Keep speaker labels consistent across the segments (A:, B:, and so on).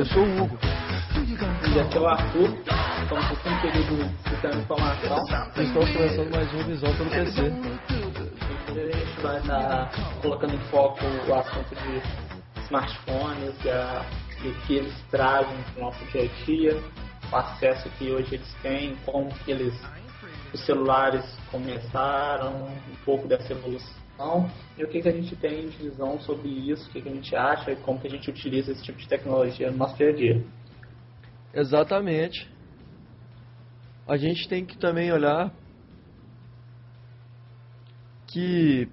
A: Eu sou o Hugo.
B: E aqui é o Arthur. Estamos com um período sistema de informação.
A: E estamos começando mais um Visão pelo PC.
B: A gente vai estar colocando em foco o assunto de smartphones e, a, e o que eles trazem para o nosso dia a dia, o acesso que hoje eles têm, como que eles, os celulares começaram, um pouco dessa evolução e o que, que a gente tem de visão sobre isso, o que, que a gente acha e como que a gente utiliza esse tipo de tecnologia no nosso dia a dia.
A: Exatamente. A gente tem que também olhar que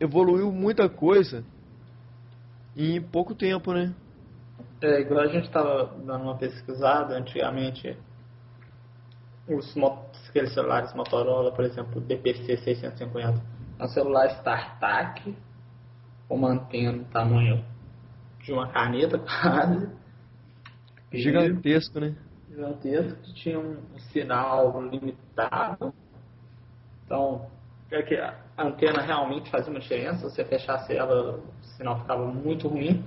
A: evoluiu muita coisa em pouco tempo, né?
B: É, igual a gente estava dando uma pesquisada antigamente, os aqueles celulares Motorola, por exemplo, o DPC 650, um celular StarTAC, com uma antena do tamanho de uma caneta quase, e
A: Gigantesco, né?
B: gigantesco, que tinha um sinal limitado. Então, é que a antena realmente fazia uma diferença, se você fechasse ela, o sinal ficava muito ruim.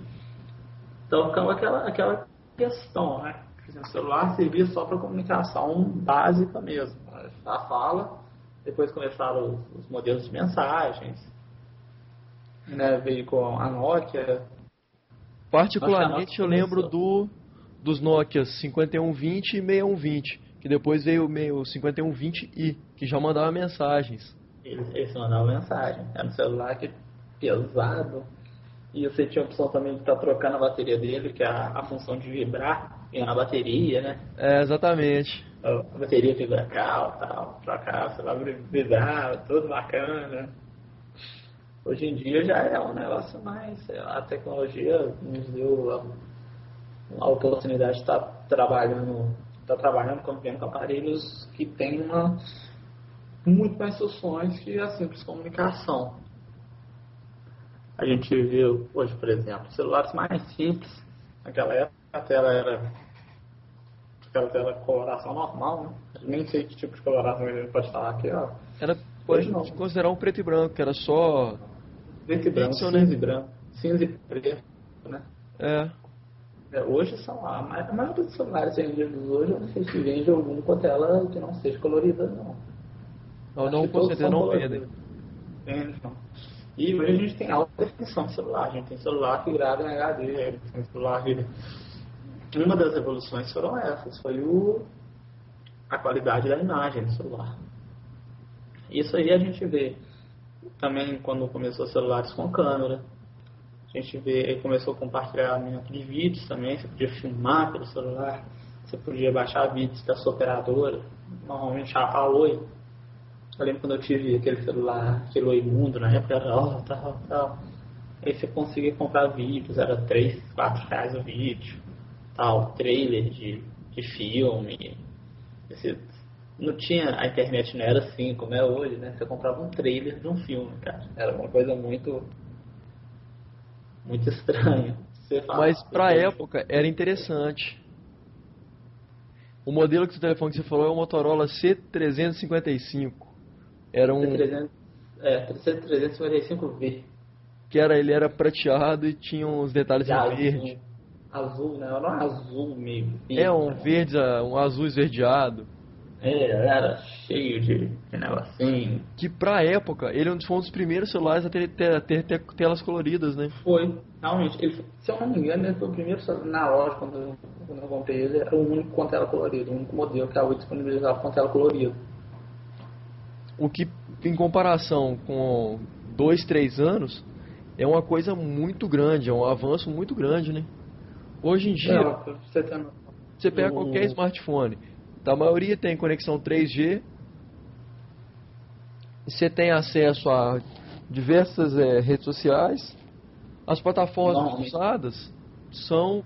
B: Então ficava aquela, aquela questão, né? O celular servia só para comunicação básica mesmo. A fala, depois começaram os, os modelos de mensagens, né? veio com a Nokia,
A: Particularmente
B: Nossa,
A: eu lembro do dos Nokia 5120 e 6120, que depois veio o meio 5120i, que já mandava mensagens.
B: eles, eles mandavam mensagem. Era um celular que pesado. E você tinha a opção também de estar trocando a bateria dele, que é a, a função de vibrar na bateria, né?
A: É, exatamente.
B: A bateria vibra tal, tal, você vai vibrar, tudo bacana. Hoje em dia já é um negócio mais, lá, a tecnologia nos deu a, a oportunidade de estar trabalhando, estar trabalhando, convivendo com aparelhos que têm uma muito mais funções que a simples comunicação. A gente viu hoje, por exemplo, celulares mais simples, naquela época a tela era aquela tela coloração normal, né? Nem sei que tipo de coloração a gente pode falar aqui, ó.
A: Era pode
B: não.
A: considerar um preto e branco, que era só
B: Preto e branco,
A: né?
B: cinza e branco, cinza e preto, né?
A: é,
B: É, Hoje são a, a maioria dos celulares vendidos hoje, eu não sei se vende algum com a tela que não seja colorida, não.
A: não,
B: Acho
A: não com certeza não vendem.
B: Vende, não. E hoje a gente tem alta definição de celular, a gente tem celular que grava em HD, a gente tem celular que... Uma das evoluções foram essas, foi o, a qualidade da imagem do celular. Isso aí a gente vê também quando começou celulares com câmera. A gente vê, começou o compartilhamento de vídeos também, você podia filmar pelo celular, você podia baixar vídeos da sua operadora, normalmente a, a Oi. Eu lembro quando eu tive aquele celular, aquele Oi Mundo, na época era ó, tal, tal. Aí você conseguia comprar vídeos, era 3, 4 reais o vídeo, tal, trailer de, de filme. Esse, não tinha, a internet não era assim como é hoje, né? Você comprava um trailer de um filme, cara. Era uma coisa muito muito estranha.
A: Mas pra
B: "Ah,
A: época era interessante. O modelo que o telefone que você falou é o Motorola C355. Era um
B: C300, é, 355V.
A: que era ele era prateado e tinha uns detalhes
B: de
A: em verde.
B: Azul, né? Era um azul meio verde,
A: É um
B: né?
A: verde, um azul esverdeado.
B: É, era cheio de, de negocinho.
A: Que pra época ele é foi um dos primeiros celulares a ter, ter- ter- ter telas coloridas, né?
B: Foi, realmente. Ele, se eu não me engano, ele foi o primeiro celular na loja, quando eu, quando eu comprei ele, era o único com tela colorida, o único modelo que a Oi disponibilizava com tela colorida.
A: O que, em comparação com dois, três anos, é uma coisa muito grande, é um avanço muito grande, né? Hoje em dia,
B: É, pra você
A: pega qualquer smartphone, a maioria tem conexão 3G, você tem acesso a diversas eh, redes sociais, as plataformas
B: Normalmente.
A: usadas são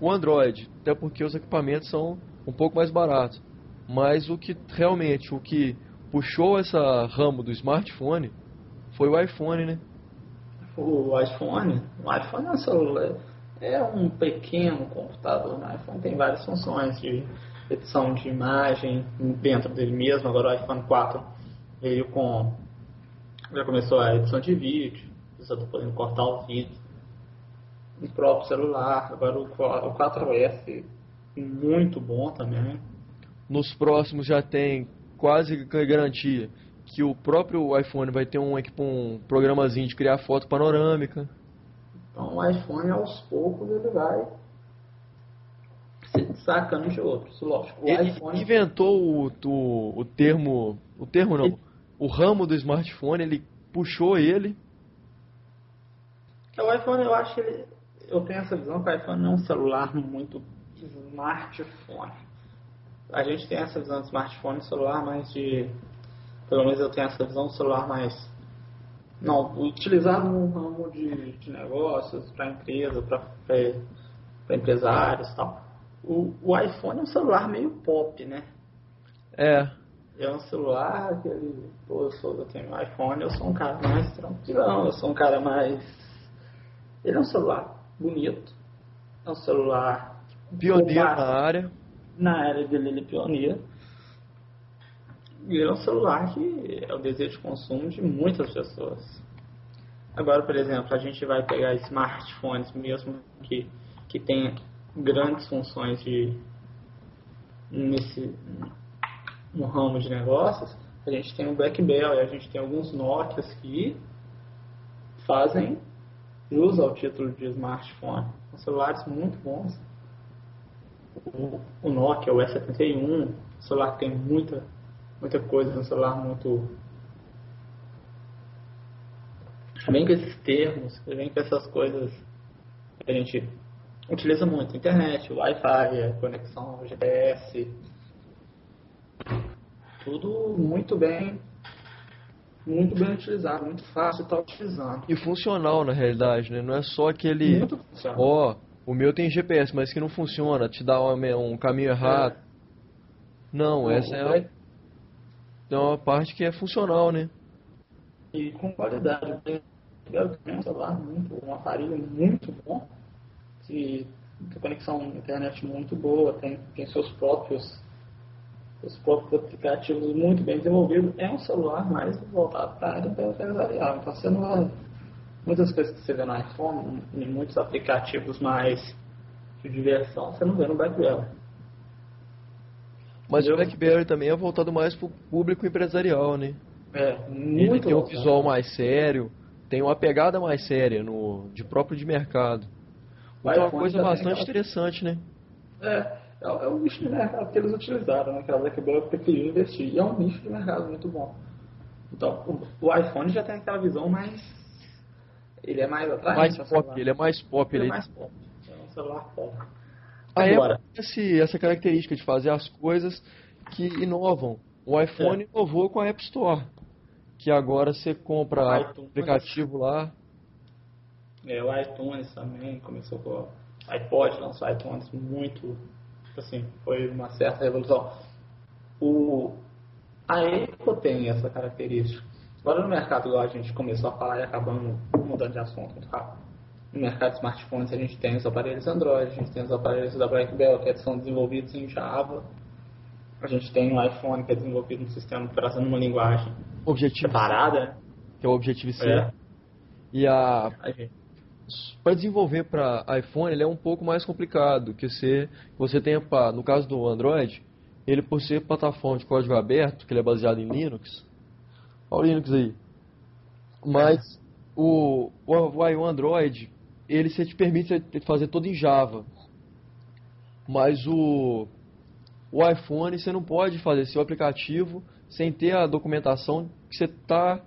A: o Android, até porque os equipamentos são um pouco mais baratos. Mas o que realmente, o que puxou essa ramo do smartphone foi o iPhone, né?
B: O iPhone, o iPhone é um celular, é um pequeno computador. né? O iPhone tem várias funções de edição de imagem dentro dele mesmo. Agora o iPhone 4 veio com. Já começou a edição de vídeo, você está podendo cortar o vídeo. o próprio celular. Agora o 4S, muito bom também.
A: Nos próximos já tem quase garantia que o próprio iPhone vai ter um, um programazinho de criar foto panorâmica.
B: Então o iPhone aos poucos ele vai se destacando de outros, lógico. O
A: ele
B: iPhone...
A: inventou o, o, o termo, o termo não, ele... o ramo do smartphone, ele puxou ele.
B: O iPhone eu acho que ele, eu tenho essa visão que o iPhone é um celular muito smartphone. A gente tem essa visão de smartphone celular mais de pelo menos eu tenho essa visão celular mais não, utilizado no ramo de, de negócios, para empresa, para empresários e tal. O, o iPhone é um celular meio pop, né?
A: É.
B: É um celular que ele, pô, eu, sou, eu tenho um iPhone, eu sou um cara mais tranquilão, eu sou um cara mais. Ele é um celular bonito, é um celular.
A: Pioneiro na área.
B: Na área dele, ele é pioneiro virou um celular que é o desejo de consumo de muitas pessoas. Agora, por exemplo, a gente vai pegar smartphones mesmo que, que tem grandes funções de nesse no ramo de negócios, a gente tem o BlackBerry, a gente tem alguns Nokias que fazem jus ao título de smartphone. São celulares muito bons. O, o Nokia, o E71, o celular tem muita muita coisa no celular muito. Vem com esses termos, vem com essas coisas que a gente utiliza muito. Internet, Wi-Fi, conexão GPS. Tudo muito bem muito bem utilizado, muito fácil estar utilizando.
A: E funcional na realidade, né? Não é só aquele.
B: Muito funcional.
A: Ó, oh, o meu tem GPS, mas que não funciona, te dá um, um caminho errado. É. Não, essa é é uma parte que é funcional, né?
B: E com qualidade. Eu tenho um celular muito, um aparelho muito bom, que tem conexão internet muito boa, tem, tem seus próprios os próprios aplicativos muito bem desenvolvidos. É um celular mais voltado para a área empresarial. Então você não vai. Muitas coisas que você vê no iPhone, em muitos aplicativos mais de diversão, você não vê no BlackBerry.
A: Mas o BlackBerry também é voltado mais para o público empresarial, né?
B: É, muito
A: Ele tem um visual mais sério, tem uma pegada mais séria no, de próprio de mercado. É uma coisa bastante interessante, né?
B: É, é, é um nicho de mercado que eles utilizaram, né? Que a BlackBerry preferiu investir. E é um nicho de mercado muito bom. Então, o, o iPhone já tem aquela visão mais... Ele é mais atraente.
A: Mais pop, ele é mais pop.
B: Ele, ele é mais pop. É um celular pop.
A: Agora, esse, essa característica de fazer as coisas que inovam. O iPhone é. inovou com a App Store, que agora você compra o aplicativo lá.
B: É, o iTunes também começou com o iPod, lançou iTunes muito, assim, foi uma certa revolução. O, a Apple tem essa característica. Agora no mercado, igual a gente começou a falar e acabamos mudando de assunto muito rápido no mercado de smartphones a gente tem os aparelhos Android, a gente tem os aparelhos da BlackBerry que são desenvolvidos em Java, a gente tem um iPhone que é desenvolvido no sistema operação numa linguagem
A: Objetivo
B: separada,
A: que é o Objective-C. É. E a para desenvolver para iPhone ele é um pouco mais complicado que você você tem no caso do Android ele por ser plataforma de código aberto que ele é baseado em Linux olha o Linux aí mas o, o, o Android ele se te permite fazer todo em Java. Mas o, o iPhone você não pode fazer seu aplicativo sem ter a documentação que você está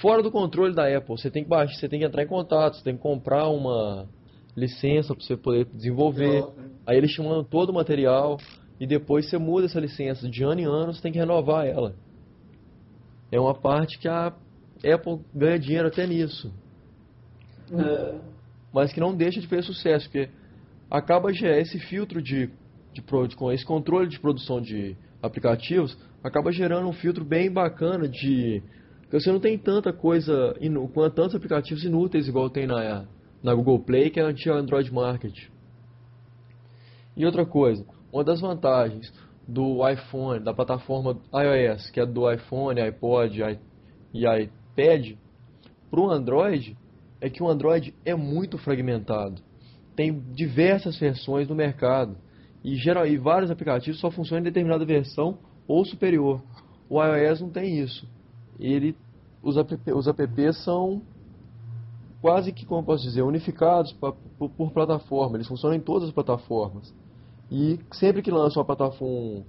A: fora do controle da Apple. Você tem que baixar, você tem que entrar em contato, você tem que comprar uma licença para você poder desenvolver. Aí eles te mandam todo o material e depois você muda essa licença de ano em ano, você tem que renovar ela. É uma parte que a Apple ganha dinheiro até nisso. É. Mas que não deixa de fazer sucesso, porque acaba já esse filtro de, de, de, com esse controle de produção de aplicativos acaba gerando um filtro bem bacana de você não tem tanta coisa com tantos aplicativos inúteis igual tem na na Google Play que é a Android Market. E outra coisa, uma das vantagens do iPhone, da plataforma iOS, que é do iPhone, iPod e iPad, para o Android, é que o Android é muito fragmentado. Tem diversas versões no mercado e, geral, e vários aplicativos só funcionam em determinada versão ou superior. O iOS não tem isso. Ele, os, app, os apps são quase que, como posso dizer, unificados pra, por, por, plataforma. Eles funcionam em todas as plataformas. E sempre que lança uma plataforma,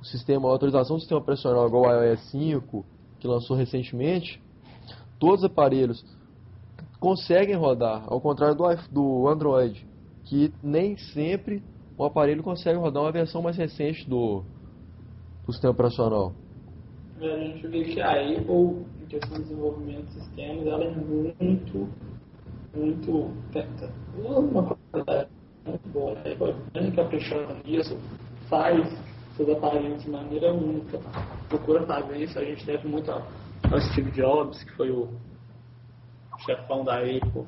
A: um, sistema, uma atualização do sistema operacional igual o iOS 5, que lançou recentemente, todos os aparelhos conseguem rodar, ao contrário do, do Android, que nem sempre o aparelho consegue rodar uma versão mais recente do, do sistema operacional.
B: A gente vê que a Apple, em questão de desenvolvimento de sistemas, ela é muito, muito. uma qualidade muito boa. A Apple é bem caprichosa nisso, faz seus aparelhos de maneira única. Procura fazer isso, a gente deve muito ao Steve Jobs, que foi o chefão da Apple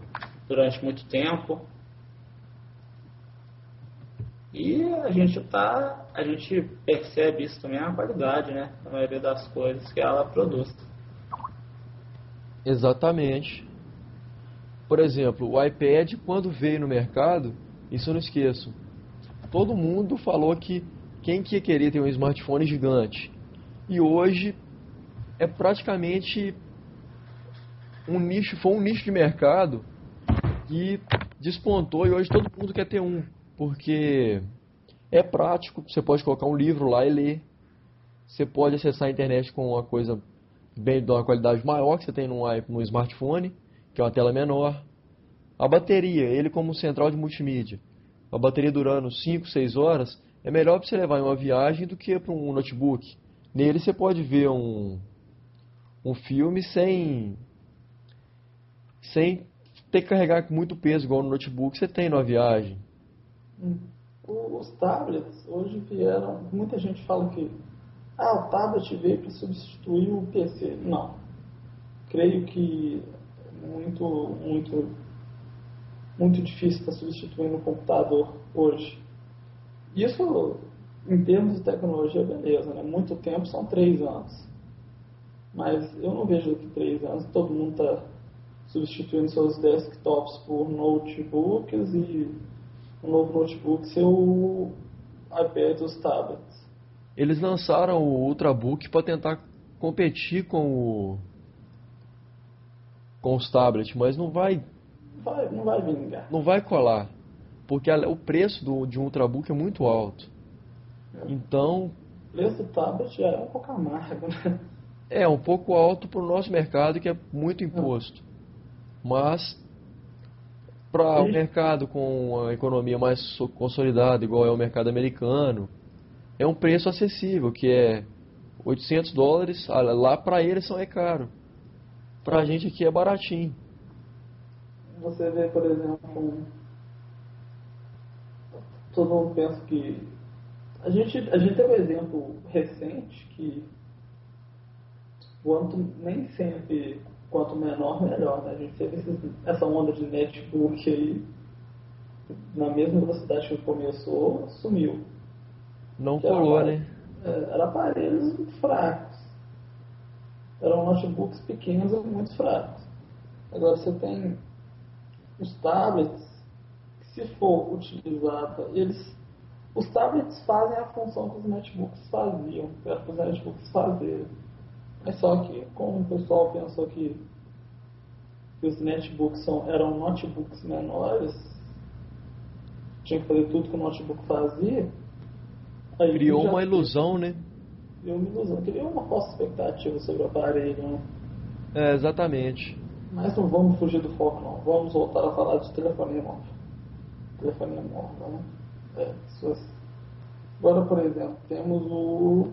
B: durante muito tempo. E a gente tá, a gente percebe isso também a qualidade, né? A maioria das coisas que ela produz.
A: Exatamente. Por exemplo, o iPad quando veio no mercado, isso eu não esqueço. Todo mundo falou que quem que ia querer ter um smartphone gigante? E hoje é praticamente um nicho, foi um nicho de mercado que despontou e hoje todo mundo quer ter um porque é prático, você pode colocar um livro lá e ler. Você pode acessar a internet com uma coisa bem de uma qualidade maior que você tem no, no smartphone, que é uma tela menor. A bateria, ele como central de multimídia, a bateria durando 5, 6 horas, é melhor para você levar em uma viagem do que para um notebook. Nele você pode ver um, um filme sem, sem ter que carregar muito peso, igual no notebook você tem numa viagem.
B: Os tablets hoje vieram. Muita gente fala que ah, o tablet veio para substituir o PC. Não. Creio que muito, muito, muito difícil estar substituindo o computador hoje. Isso, em termos de tecnologia, beleza, né? Muito tempo são três anos. Mas eu não vejo daqui três anos todo mundo está substituindo seus desktops por notebooks e um novo notebook ser o iPad os tablets.
A: Eles lançaram o Ultrabook para tentar competir com o com os tablets, mas não vai
B: vai não vai vingar.
A: Não vai colar, porque o preço do, de um Ultrabook é muito alto. É. Então,
B: o preço do tablet é um pouco amargo, né?
A: É um pouco alto para o nosso mercado que é muito imposto. É. Mas para o mercado com a economia mais consolidada, igual é o mercado americano, é um preço acessível, que é 800 dólares, ah, lá para eles são é caro. Para a gente aqui é baratinho.
B: Você vê, por exemplo, todo mundo pensa que a gente, a gente tem um exemplo recente que o âmbito nem sempre quanto menor, melhor. Né? A gente teve esses, essa onda de netbook aí, na mesma velocidade que começou, sumiu.
A: Não que colou, era, né?
B: É, era aparelhos muito fracos. Eram notebooks pequenos e muito fracos. Agora você tem os tablets, que se for utilizado, eles. Os tablets fazem a função que os netbooks faziam, que os netbooks fazerem é só que, como o pessoal pensou que, que os netbooks são, eram notebooks menores, tinha que fazer tudo que o notebook fazia.
A: Criou uma ilusão, né?
B: Criou uma ilusão, criou uma falsa expectativa sobre o aparelho. Né?
A: É, exatamente.
B: Mas não vamos fugir do foco, não. Vamos voltar a falar de telefonia móvel. Telefonia móvel, né? É, Agora, por exemplo, temos o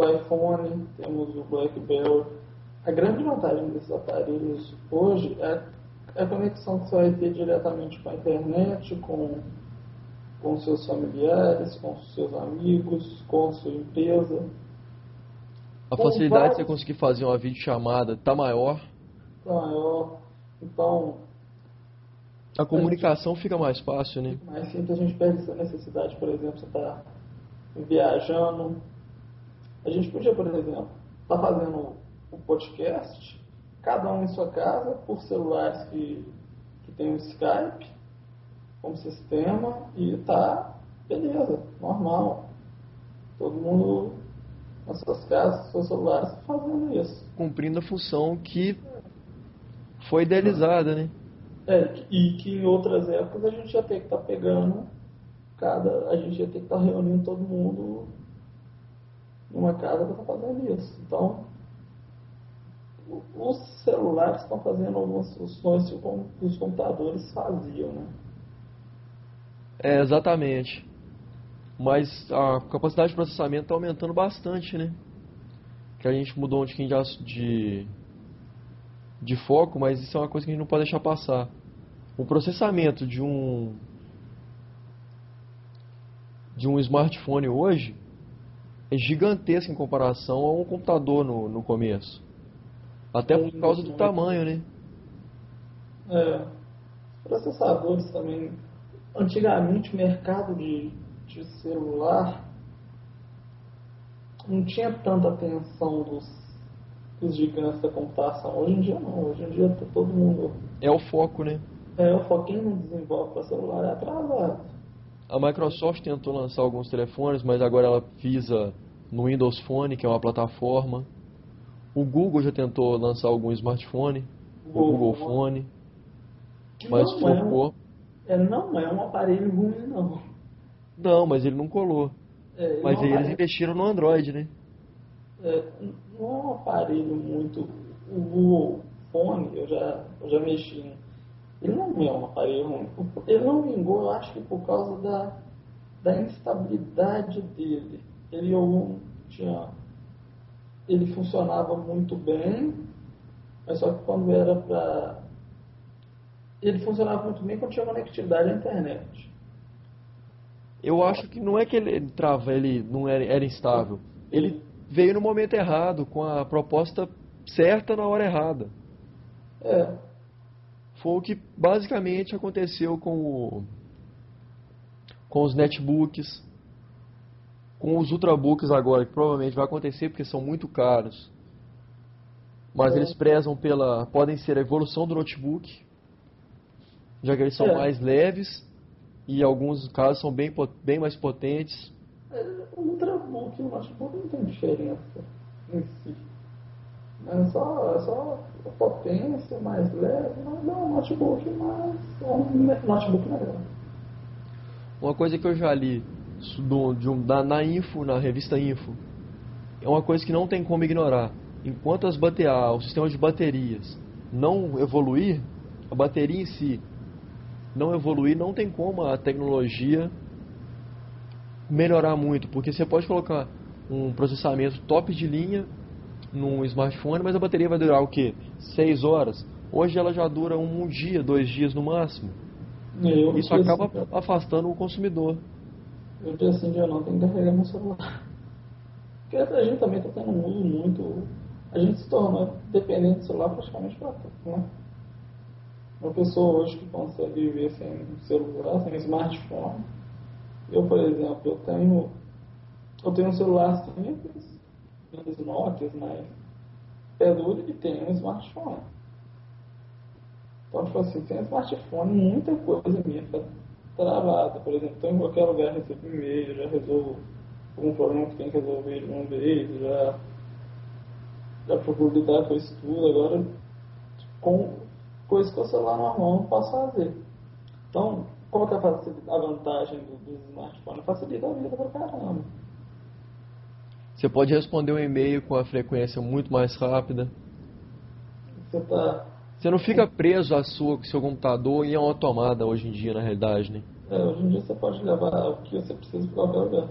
B: o iPhone, temos o BlackBerry. A grande vantagem desses aparelhos hoje é a conexão que você vai ter diretamente com a internet, com, com seus familiares, com seus amigos, com sua empresa.
A: A facilidade vários... de você conseguir fazer uma videochamada está maior?
B: Está maior. Então.
A: A comunicação a gente, fica mais fácil, né?
B: Mais simples, a gente perde essa necessidade, por exemplo, você está viajando, a gente podia, por exemplo, estar tá fazendo um podcast, cada um em sua casa, por celulares que, que tem o Skype como sistema e tá beleza, normal. Todo mundo nas suas casas, seus celulares fazendo isso.
A: Cumprindo a função que foi idealizada, né?
B: É, e que em outras épocas a gente ia ter que estar tá pegando cada. A gente ia ter que estar tá reunindo todo mundo numa casa para estar tá fazendo isso. Então, os celulares estão fazendo algumas funções que os computadores faziam, né?
A: É, exatamente. Mas a capacidade de processamento está aumentando bastante, né? Que a gente mudou um pouquinho de, de foco, mas isso é uma coisa que a gente não pode deixar passar. O processamento de um de um smartphone hoje é gigantesco em comparação a um computador no, no começo. Até por causa do tamanho, né?
B: É. Processadores também. Antigamente o mercado de, de celular não tinha tanta atenção dos, dos gigantes da computação. Hoje em dia não. Hoje em dia tá todo mundo.
A: É o foco, né?
B: É, o foco. Quem não desenvolve para celular é atrasado.
A: A Microsoft tentou lançar alguns telefones, mas agora ela visa no Windows Phone, que é uma plataforma. O Google já tentou lançar algum smartphone, o Google Phone, mas não focou.
B: É, é, não é um aparelho ruim, não.
A: Não, mas ele não colou. É, mas não eles investiram no Android, né?
B: É, não é um aparelho muito. O Google Phone, eu já, eu já mexi ele não é um aparelho ruim. Ele não vingou, eu acho que por causa da, da instabilidade dele. Ele tinha. Ele funcionava muito bem, mas só que quando era para. Ele funcionava muito bem quando tinha conectividade à internet.
A: Eu acho que não é que ele trava, ele não era, era instável. Ele veio no momento errado, com a proposta certa na hora errada.
B: É,
A: foi o que basicamente aconteceu com, o, com os netbooks, com os ultrabooks agora, que provavelmente vai acontecer porque são muito caros. Mas é. eles prezam pela. podem ser a evolução do notebook, já que eles são é. mais leves e em alguns casos são bem, bem mais potentes.
B: É, o ultrabook e o notebook não tem diferença em. É só, só potência mais leve, mas é um notebook mais. É um notebook melhor.
A: Uma coisa que eu já li do, de um, da, na Info, na revista Info, é uma coisa que não tem como ignorar. Enquanto as bateria, o sistema de baterias não evoluir, a bateria em si não evoluir, não tem como a tecnologia melhorar muito, porque você pode colocar um processamento top de linha num smartphone, mas a bateria vai durar o quê? 6 horas. Hoje ela já dura um dia, dois dias no máximo.
B: Eu
A: Isso acaba assim, afastando o consumidor.
B: Eu dia assim, dia não, tem que carregar meu celular. Porque a gente também está tendo um uso muito. A gente se tornou dependente do celular praticamente para tudo, né? Uma pessoa hoje que consegue viver sem celular, sem smartphone. Eu, por exemplo, eu tenho. Eu tenho um celular simples, das Nokias, mas é duro e tem um smartphone. Então, tipo assim, um smartphone, muita coisa minha fica travada. Por exemplo, estou em qualquer lugar, recebo e-mail, já resolvo algum problema que tem que resolver de uma vez, já, já procuro lidar com isso tudo. Agora, com coisas que o celular normal posso fazer. Então, qual que é a vantagem do, do smartphone? Facilita a vida pra caramba.
A: Você pode responder um e-mail com a frequência muito mais rápida.
B: Você, tá...
A: você não fica preso à sua, seu computador e a uma tomada hoje em dia, na realidade, né?
B: É, hoje em dia você pode levar o que você precisa para qualquer lugar.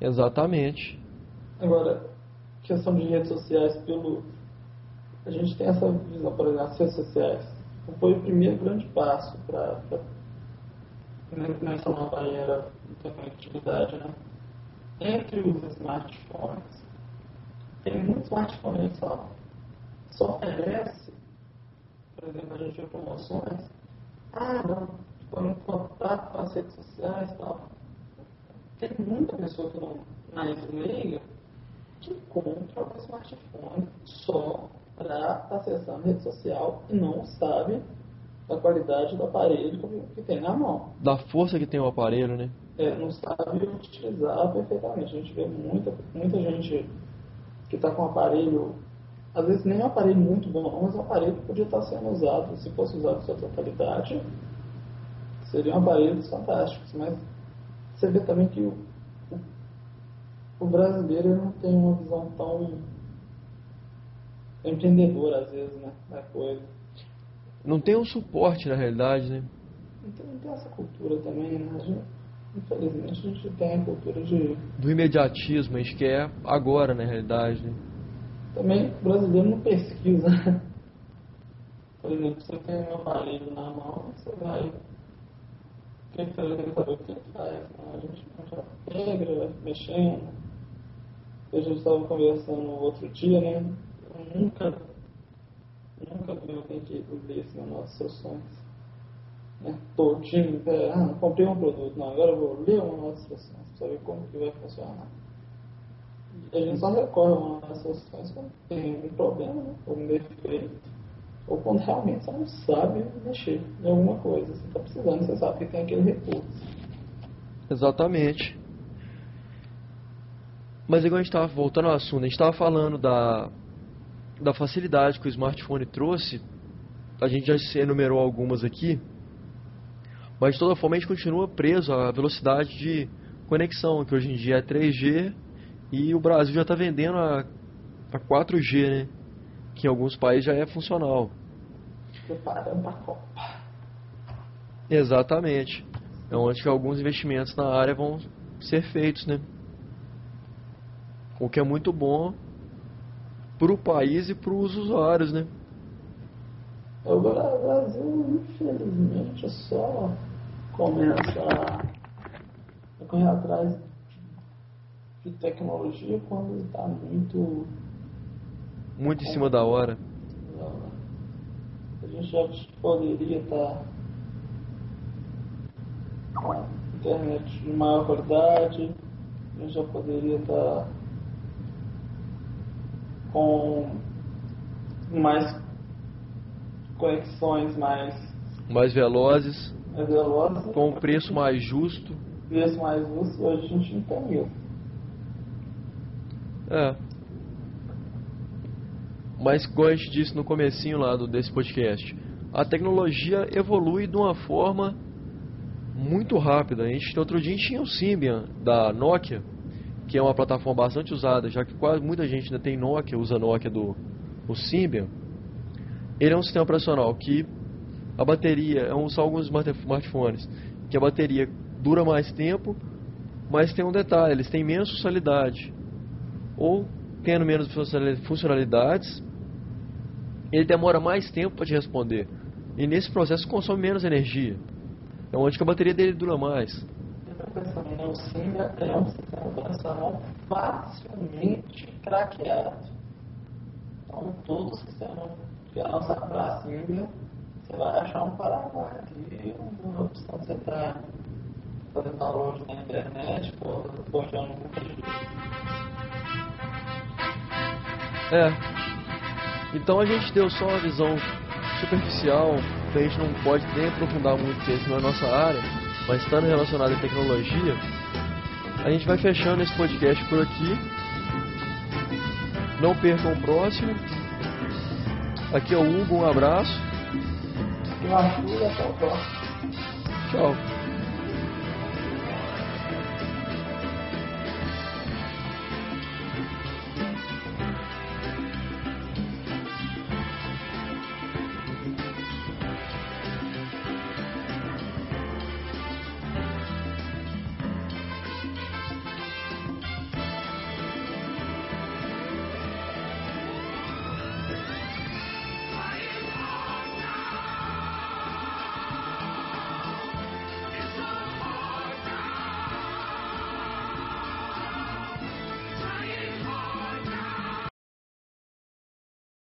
A: Exatamente.
B: Agora, questão de redes sociais, pelo. A gente tem essa visão, por exemplo, as redes sociais. Foi o primeiro grande passo para nessa nova era da conectividade, né? Entre os smartphones, tem muitos smartphones só, só oferece, por exemplo, a gente vê promoções, ah, não, ficou em contato com as redes sociais e tal. Tem muita pessoa que não, na liga que compra o smartphone só para tá acessando rede social e não sabe da qualidade do aparelho que tem na mão.
A: Da força que tem o aparelho, né?
B: É, não sabe utilizar perfeitamente. A gente vê muita, muita gente que está com um aparelho, às vezes nem um aparelho muito bom, mas um aparelho que podia estar sendo usado, se fosse usado em sua totalidade, seriam aparelhos fantásticos. Mas você vê também que o, o, o brasileiro não tem uma visão tão empreendedora, às vezes, né, da coisa.
A: Não tem um suporte, na realidade, né?
B: Tem, não tem essa cultura também, né? Gente, infelizmente, a gente tem a cultura de...
A: Do imediatismo, a gente quer agora, na realidade, né?
B: Também o brasileiro não pesquisa. Por exemplo, você tem um aparelho na mão, você vai... Quem faz o que faz? Né? A gente já pega, vai mexendo. A gente estava conversando outro dia, né? Eu nunca Vi alguém que ler assim, as nossas instruções. Né? Todinho, é, ah, comprei um produto, não, agora eu vou ler uma nossa instruções para saber como que vai funcionar. E a gente só recorre a uma das instruções quando tem um problema, né? ou um defeito, ou quando realmente você não sabe mexer em alguma coisa. Você está precisando, você sabe que tem aquele recurso.
A: Exatamente. Mas igual a gente estava voltando ao assunto, a gente estava falando da da facilidade que o smartphone trouxe, a gente já enumerou algumas aqui, mas de toda forma a gente continua preso à velocidade de conexão, que hoje em dia é 3G e o Brasil já está vendendo a, a 4G, né? que em alguns países já é funcional.
B: Preparando a Copa.
A: Exatamente. É onde que alguns investimentos na área vão ser feitos, né? O que é muito bom para o país e para os usuários, né?
B: O Brasil, infelizmente, só começa a correr atrás de tecnologia quando está muito.
A: Muito em cima da hora.
B: A gente já poderia estar tá com internet de maior qualidade, a gente já poderia estar tá com mais conexões mais
A: mais velozes,
B: mais velozes
A: com um preço mais justo.
B: Preço mais justo, hoje a gente não tem isso.
A: É. Mas como a gente disse no comecinho lá do, desse podcast, a tecnologia evolui de uma forma muito rápida. A gente outro dia a gente tinha o Symbian da Nokia que é uma plataforma bastante usada, já que quase muita gente ainda tem Nokia, usa Nokia do o Symbian. Ele é um sistema operacional que a bateria, é um, são alguns smartphones, que a bateria dura mais tempo, mas tem um detalhe, eles têm menos funcionalidade. Ou tendo menos funcionalidades, ele demora mais tempo para te responder. E nesse processo consome menos energia. É onde que a bateria dele dura mais
B: o é um sistema operacional facilmente craqueado. Então, todo sistema que lançar para Simba, você vai achar um Paraguai aqui, uma opção que você está fazendo download na internet, postando muita gente.
A: É. Então a gente deu só uma visão superficial, a gente não pode nem aprofundar muito, porque não é nossa área mas estando relacionado à tecnologia, a gente vai fechando esse podcast por aqui. Não percam o próximo. Aqui é o Hugo, um abraço. Tchau.